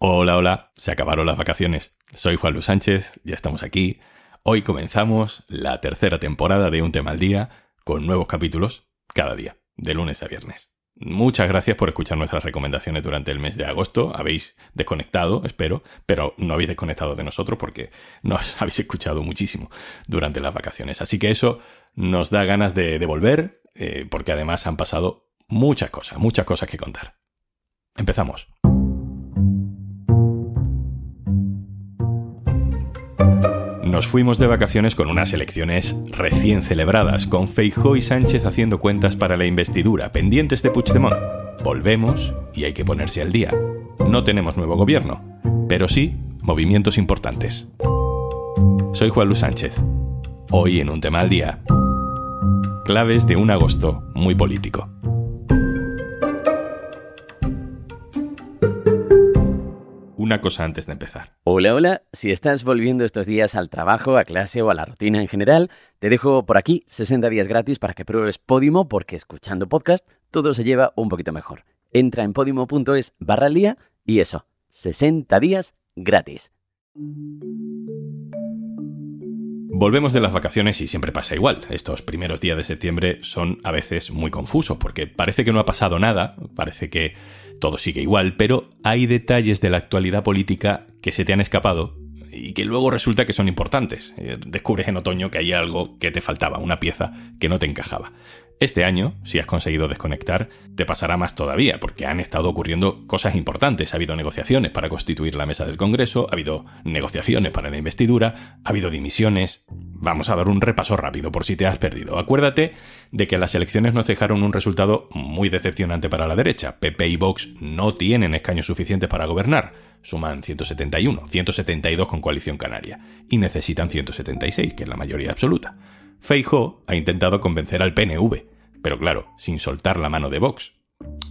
Hola, hola, se acabaron las vacaciones. Soy Juan Luis Sánchez, ya estamos aquí. Hoy comenzamos la tercera temporada de Un tema al día, con nuevos capítulos cada día, de lunes a viernes. Muchas gracias por escuchar nuestras recomendaciones durante el mes de agosto. Habéis desconectado, espero, pero no habéis desconectado de nosotros porque nos habéis escuchado muchísimo durante las vacaciones. Así que eso nos da ganas de, volver, eh, porque además han pasado muchas cosas, muchas cosas que contar. Empezamos. Nos fuimos de vacaciones con unas elecciones recién celebradas, con Feijó y Sánchez haciendo cuentas para la investidura, pendientes de Puigdemont. Volvemos y hay que ponerse al día. No tenemos nuevo gobierno, pero sí movimientos importantes. Soy Juan Luis Sánchez. Hoy en un tema al día. Claves de un agosto muy político. Una cosa antes de empezar. Hola, hola. Si estás volviendo estos días al trabajo, a clase o a la rutina en general, te dejo por aquí 60 días gratis para que pruebes Podimo porque escuchando podcast todo se lleva un poquito mejor. Entra en podimo.es barra día y eso, 60 días gratis. Volvemos de las vacaciones y siempre pasa igual. Estos primeros días de septiembre son a veces muy confusos porque parece que no ha pasado nada, parece que todo sigue igual, pero hay detalles de la actualidad política que se te han escapado y que luego resulta que son importantes. Eh, descubres en otoño que hay algo que te faltaba, una pieza que no te encajaba. Este año, si has conseguido desconectar, te pasará más todavía, porque han estado ocurriendo cosas importantes. Ha habido negociaciones para constituir la mesa del Congreso, ha habido negociaciones para la investidura, ha habido dimisiones. Vamos a dar un repaso rápido por si te has perdido. Acuérdate de que las elecciones nos dejaron un resultado muy decepcionante para la derecha. PP y Vox no tienen escaños suficientes para gobernar. Suman 171, 172 con coalición canaria, y necesitan 176, que es la mayoría absoluta. Feijóo ha intentado convencer al PNV, pero claro, sin soltar la mano de Vox.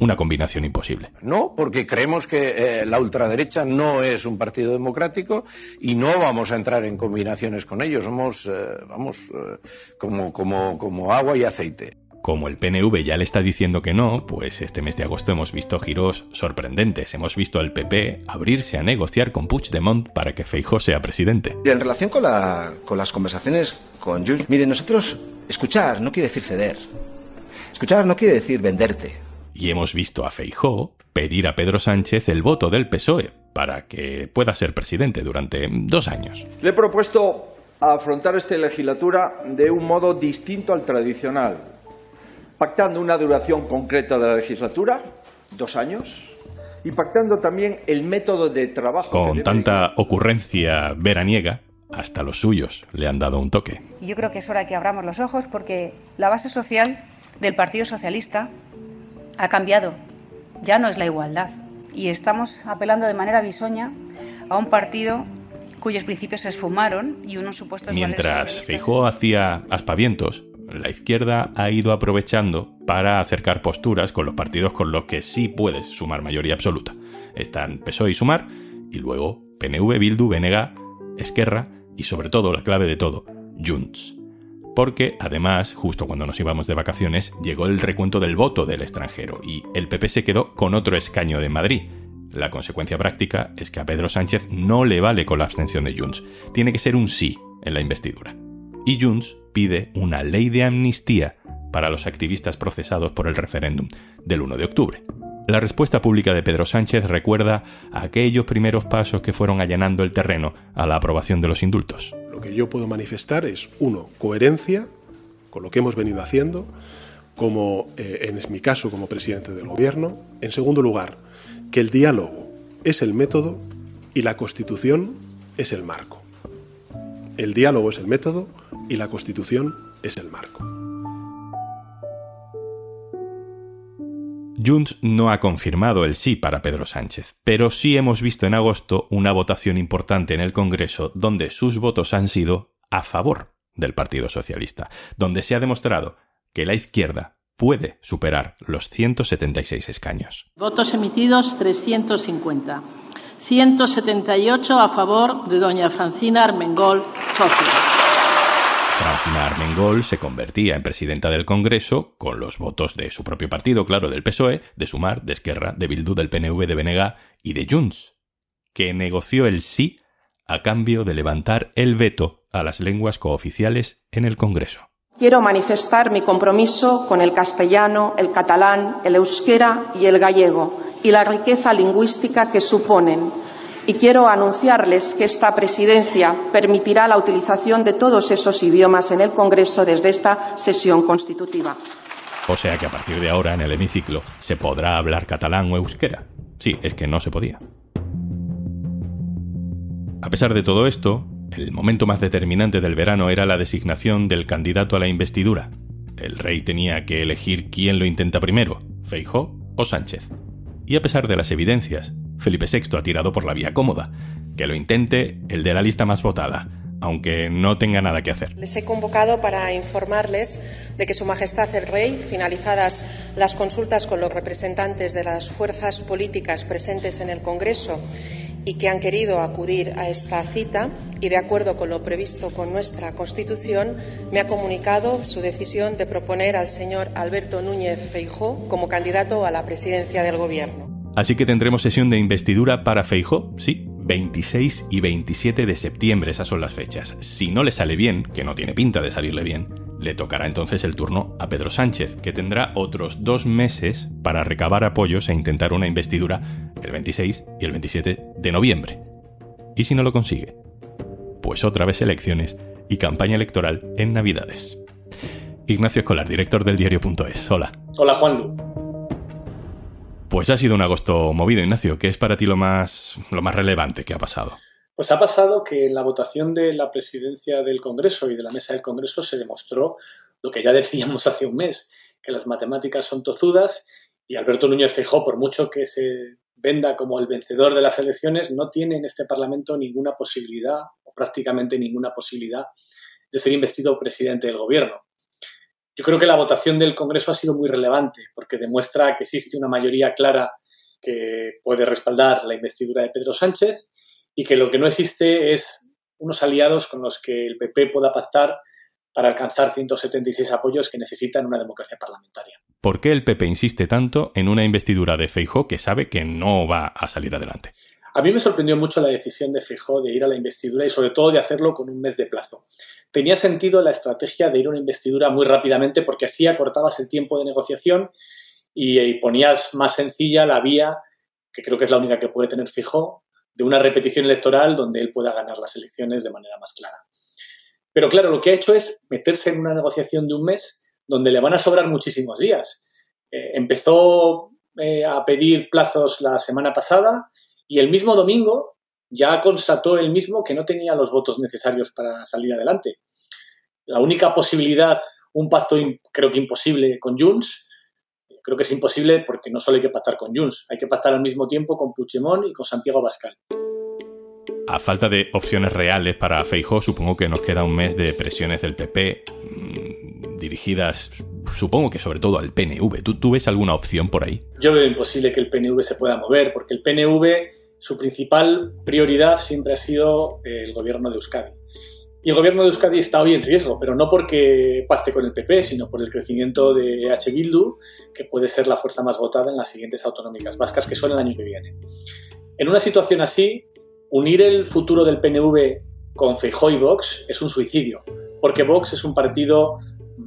Una combinación imposible. No, porque creemos que eh, la ultraderecha no es un partido democrático y no vamos a entrar en combinaciones con ellos. Somos, eh, vamos, eh, como, como, como agua y aceite. Como el PNV ya le está diciendo que no, pues este mes de agosto hemos visto giros sorprendentes. Hemos visto al PP abrirse a negociar con Puigdemont para que Feijóo sea presidente. Y en relación con, la, con las conversaciones con Junts, miren, nosotros escuchar no quiere decir ceder. Escuchar no quiere decir venderte. Y hemos visto a Feijóo pedir a Pedro Sánchez el voto del PSOE para que pueda ser presidente durante dos años. Le he propuesto afrontar esta legislatura de un modo distinto al tradicional pactando una duración concreta de la legislatura, dos años, y pactando también el método de trabajo. Con tanta ocurrencia veraniega, hasta los suyos le han dado un toque. Yo creo que es hora que abramos los ojos porque la base social del Partido Socialista ha cambiado. Ya no es la igualdad. Y estamos apelando de manera bisoña a un partido cuyos principios se esfumaron y unos supuestos Mientras Fijó hacía aspavientos, la izquierda ha ido aprovechando para acercar posturas con los partidos con los que sí puedes sumar mayoría absoluta. Están PSOE y Sumar, y luego PNV, Bildu, BNG, Esquerra y sobre todo, la clave de todo, Junts. Porque, además, justo cuando nos íbamos de vacaciones, llegó el recuento del voto del extranjero y el PP se quedó con otro escaño de Madrid. La consecuencia práctica es que a Pedro Sánchez no le vale con la abstención de Junts. Tiene que ser un sí en la investidura y Junts pide una ley de amnistía para los activistas procesados por el referéndum del 1 de octubre. La respuesta pública de Pedro Sánchez recuerda aquellos primeros pasos que fueron allanando el terreno a la aprobación de los indultos. Lo que yo puedo manifestar es, uno, coherencia con lo que hemos venido haciendo, como eh, en mi caso como presidente del Gobierno. En segundo lugar, que el diálogo es el método y la Constitución es el marco. El diálogo es el método y la Constitución es el marco. Junts no ha confirmado el sí para Pedro Sánchez, pero sí hemos visto en agosto una votación importante en el Congreso donde sus votos han sido a favor del Partido Socialista, donde se ha demostrado que la izquierda puede superar los 176 escaños. Votos emitidos 350. 178 a favor de doña Francina Armengol. Francina Armengol se convertía en presidenta del Congreso con los votos de su propio partido, claro, del PSOE, de Sumar, de Esquerra, de Bildu, del PNV, de Benega y de Junts. que negoció el sí a cambio de levantar el veto a las lenguas cooficiales en el Congreso. Quiero manifestar mi compromiso con el castellano, el catalán, el euskera y el gallego y la riqueza lingüística que suponen. Y quiero anunciarles que esta presidencia permitirá la utilización de todos esos idiomas en el Congreso desde esta sesión constitutiva. O sea que a partir de ahora en el hemiciclo se podrá hablar catalán o euskera. Sí, es que no se podía. A pesar de todo esto, el momento más determinante del verano era la designación del candidato a la investidura. El rey tenía que elegir quién lo intenta primero, Feijó o Sánchez. Y a pesar de las evidencias, Felipe VI ha tirado por la vía cómoda, que lo intente el de la lista más votada, aunque no tenga nada que hacer. Les he convocado para informarles de que Su Majestad el Rey, finalizadas las consultas con los representantes de las fuerzas políticas presentes en el Congreso y que han querido acudir a esta cita y, de acuerdo con lo previsto con nuestra Constitución, me ha comunicado su decisión de proponer al señor Alberto Núñez Feijó como candidato a la presidencia del Gobierno. Así que tendremos sesión de investidura para Feijó, sí, 26 y 27 de septiembre, esas son las fechas. Si no le sale bien, que no tiene pinta de salirle bien, le tocará entonces el turno a Pedro Sánchez, que tendrá otros dos meses para recabar apoyos e intentar una investidura el 26 y el 27 de noviembre. ¿Y si no lo consigue? Pues otra vez elecciones y campaña electoral en Navidades. Ignacio Escolar, director del diario.es. Hola. Hola, Juan. Pues ha sido un agosto movido, Ignacio. ¿Qué es para ti lo más, lo más relevante que ha pasado? Pues ha pasado que en la votación de la presidencia del Congreso y de la mesa del Congreso se demostró lo que ya decíamos hace un mes, que las matemáticas son tozudas y Alberto Núñez Feijóo, por mucho que se venda como el vencedor de las elecciones, no tiene en este Parlamento ninguna posibilidad, o prácticamente ninguna posibilidad, de ser investido presidente del Gobierno. Yo creo que la votación del Congreso ha sido muy relevante porque demuestra que existe una mayoría clara que puede respaldar la investidura de Pedro Sánchez y que lo que no existe es unos aliados con los que el PP pueda pactar para alcanzar 176 apoyos que necesitan una democracia parlamentaria. ¿Por qué el PP insiste tanto en una investidura de Feijó que sabe que no va a salir adelante? A mí me sorprendió mucho la decisión de Feijó de ir a la investidura y sobre todo de hacerlo con un mes de plazo. Tenía sentido la estrategia de ir a una investidura muy rápidamente porque así acortabas el tiempo de negociación y, ponías más sencilla la vía, que creo que es la única que puede tener Feijó, de una repetición electoral donde él pueda ganar las elecciones de manera más clara. Pero claro, lo que ha hecho es meterse en una negociación de un mes donde le van a sobrar muchísimos días. Eh, empezó eh, a pedir plazos la semana pasada y el mismo domingo ya constató él mismo que no tenía los votos necesarios para salir adelante. La única posibilidad, un pacto creo que imposible con Junts, creo que es imposible porque no solo hay que pactar con Junts, hay que pactar al mismo tiempo con Puigdemont y con Santiago Bascal. A falta de opciones reales para Feijóo, supongo que nos queda un mes de presiones del PP mm, dirigidas, supongo que sobre todo al PNV. ¿Tú, ¿Tú ves alguna opción por ahí? Yo veo imposible que el PNV se pueda mover, porque el PNV, su principal prioridad siempre ha sido el gobierno de Euskadi. Y el gobierno de Euskadi está hoy en riesgo, pero no porque pacte con el PP, sino por el crecimiento de H. Bildu, que puede ser la fuerza más votada en las siguientes autonómicas vascas que son el año que viene. En una situación así, unir el futuro del PNV con Feijóo y Vox es un suicidio, porque Vox es un partido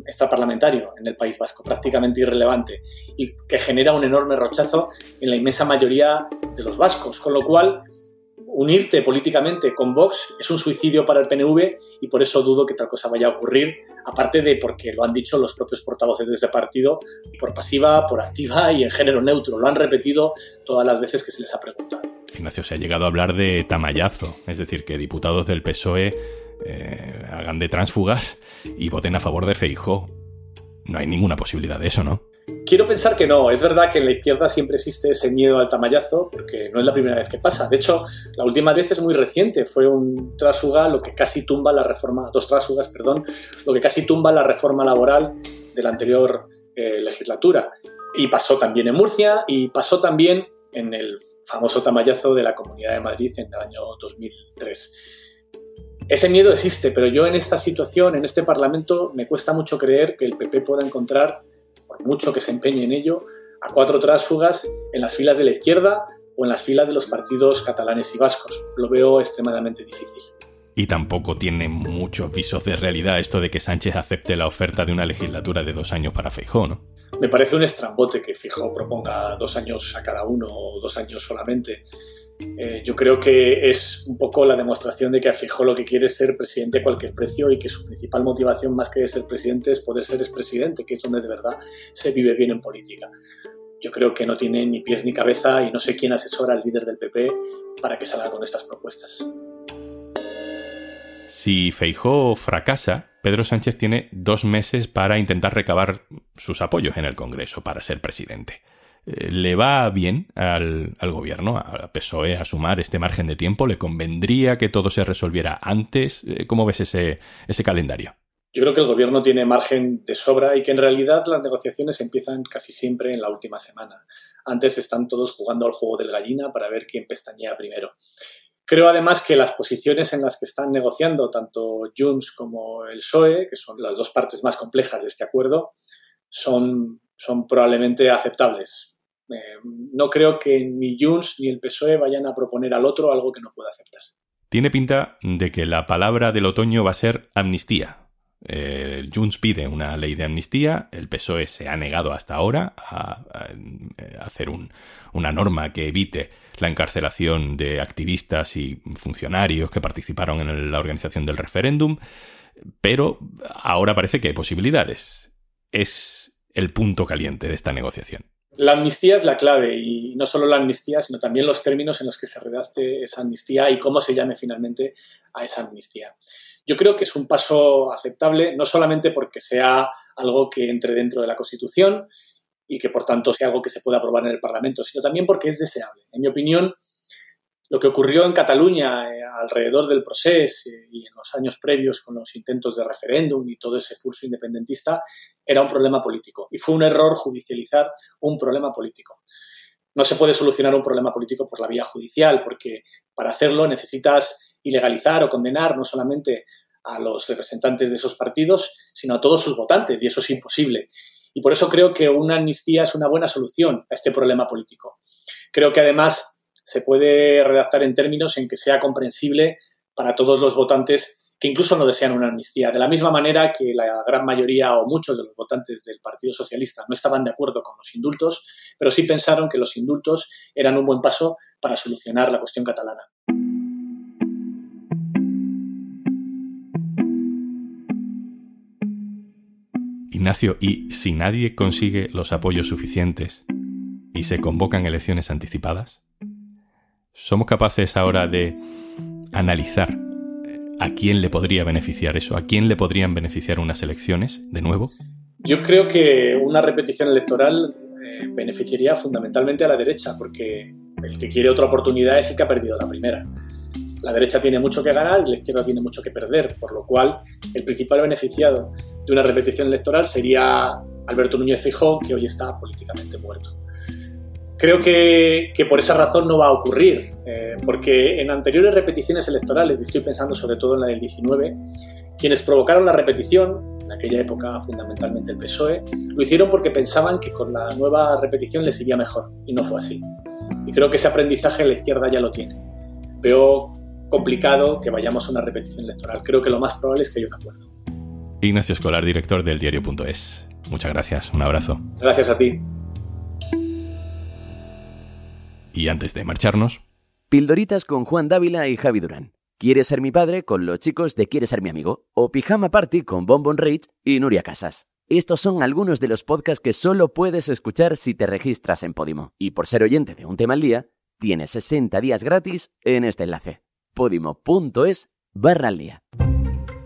extraparlamentario en el País Vasco, prácticamente irrelevante, y que genera un enorme rechazo en la inmensa mayoría de los vascos, con lo cual unirte políticamente con Vox es un suicidio para el PNV y por eso dudo que tal cosa vaya a ocurrir, aparte de porque lo han dicho los propios portavoces de ese partido, por pasiva, por activa y en género neutro. Lo han repetido todas las veces que se les ha preguntado. Ignacio, se ha llegado a hablar de tamallazo, es decir, que diputados del PSOE eh, hagan de tránsfugas y voten a favor de Feijó. No hay ninguna posibilidad de eso, ¿no? Quiero pensar que no. Es verdad que en la izquierda siempre existe ese miedo al tamallazo, porque no es la primera vez que pasa. De hecho, la última vez es muy reciente. Fue un trásuga lo que casi tumba la reforma, dos perdón, lo que casi tumba la reforma laboral de la anterior eh, legislatura. Y pasó también en Murcia y pasó también en el famoso tamallazo de la Comunidad de Madrid en el año 2003. Ese miedo existe, pero yo en esta situación, en este Parlamento, me cuesta mucho creer que el PP pueda encontrar, por mucho que se empeñe en ello, a cuatro tránsfugas en las filas de la izquierda o en las filas de los partidos catalanes y vascos. Lo veo extremadamente difícil. Y tampoco tiene muchos visos de realidad esto de que Sánchez acepte la oferta de una legislatura de dos años para Feijó, ¿no? Me parece un estrambote que Feijó proponga dos años a cada uno o dos años solamente. Eh, yo creo que es un poco la demostración de que Feijó lo que quiere es ser presidente a cualquier precio y que su principal motivación más que ser presidente es poder ser expresidente, que es donde de verdad se vive bien en política. Yo creo que no tiene ni pies ni cabeza y no sé quién asesora al líder del PP para que salga con estas propuestas. Si Feijó fracasa, Pedro Sánchez tiene dos meses para intentar recabar sus apoyos en el Congreso para ser presidente. ¿Le va bien al, gobierno, a PSOE, a sumar este margen de tiempo? ¿Le convendría que todo se resolviera antes? Eh, ¿Cómo ves ese, ese calendario? Yo creo que el gobierno tiene margen de sobra y que en realidad las negociaciones empiezan casi siempre en la última semana. Antes están todos jugando al juego del gallina para ver quién pestañea primero. Creo además que las posiciones en las que están negociando tanto Junts como el PSOE, que son las dos partes más complejas de este acuerdo, son, son probablemente aceptables. Eh, no creo que ni Junts ni el PSOE vayan a proponer al otro algo que no pueda aceptar. Tiene pinta de que la palabra del otoño va a ser amnistía. El Junts pide una ley de amnistía, el PSOE se ha negado hasta ahora a, hacer una norma que evite la encarcelación de activistas y funcionarios que participaron en la organización del referéndum, pero ahora parece que hay posibilidades. Es el punto caliente de esta negociación. La amnistía es la clave y no solo la amnistía, sino también los términos en los que se redacte esa amnistía y cómo se llame finalmente a esa amnistía. Yo creo que es un paso aceptable, no solamente porque sea algo que entre dentro de la Constitución y que por tanto sea algo que se pueda aprobar en el Parlamento, sino también porque es deseable. En mi opinión, lo que ocurrió en Cataluña eh, alrededor del proceso eh, y en los años previos con los intentos de referéndum y todo ese curso independentista era un problema político y fue un error judicializar un problema político. No se puede solucionar un problema político por la vía judicial porque para hacerlo necesitas ilegalizar o condenar no solamente a los representantes de esos partidos, sino a todos sus votantes, y eso es imposible. Y por eso creo que una amnistía es una buena solución a este problema político. Creo que además se puede redactar en términos en que sea comprensible para todos los votantes que incluso no desean una amnistía. De la misma manera que la gran mayoría o muchos de los votantes del Partido Socialista no estaban de acuerdo con los indultos, pero sí pensaron que los indultos eran un buen paso para solucionar la cuestión catalana. Ignacio, ¿y si nadie consigue los apoyos suficientes y se convocan elecciones anticipadas? ¿Somos capaces ahora de analizar a quién le podría beneficiar eso? ¿A quién le podrían beneficiar unas elecciones de nuevo? Yo creo que una repetición electoral eh, beneficiaría fundamentalmente a la derecha, porque el que quiere otra oportunidad es el que ha perdido la primera. La derecha tiene mucho que ganar y la izquierda tiene mucho que perder, por lo cual el principal beneficiado de una repetición electoral sería Alberto Núñez Fijó, que hoy está políticamente muerto. Creo que, por esa razón no va a ocurrir, eh, porque en anteriores repeticiones electorales, y estoy pensando sobre todo en la del 19, quienes provocaron la repetición, en aquella época fundamentalmente el PSOE, lo hicieron porque pensaban que con la nueva repetición les iría mejor, y no fue así. Y creo que ese aprendizaje la izquierda ya lo tiene. Veo complicado que vayamos a una repetición electoral. Creo que lo más probable es que haya un acuerdo. Ignacio Escolar, director del diario.es. Muchas gracias, un abrazo. Gracias a ti. Y antes de marcharnos... Pildoritas con Juan Dávila y Javi Durán. ¿Quieres ser mi padre? con los chicos de Quieres ser mi amigo. O Pijama Party con Bonbon Rage y Nuria Casas. Estos son algunos de los podcasts que solo puedes escuchar si te registras en Podimo. Y por ser oyente de un tema al día, tienes 60 días gratis en este enlace. podimo.es barra al día.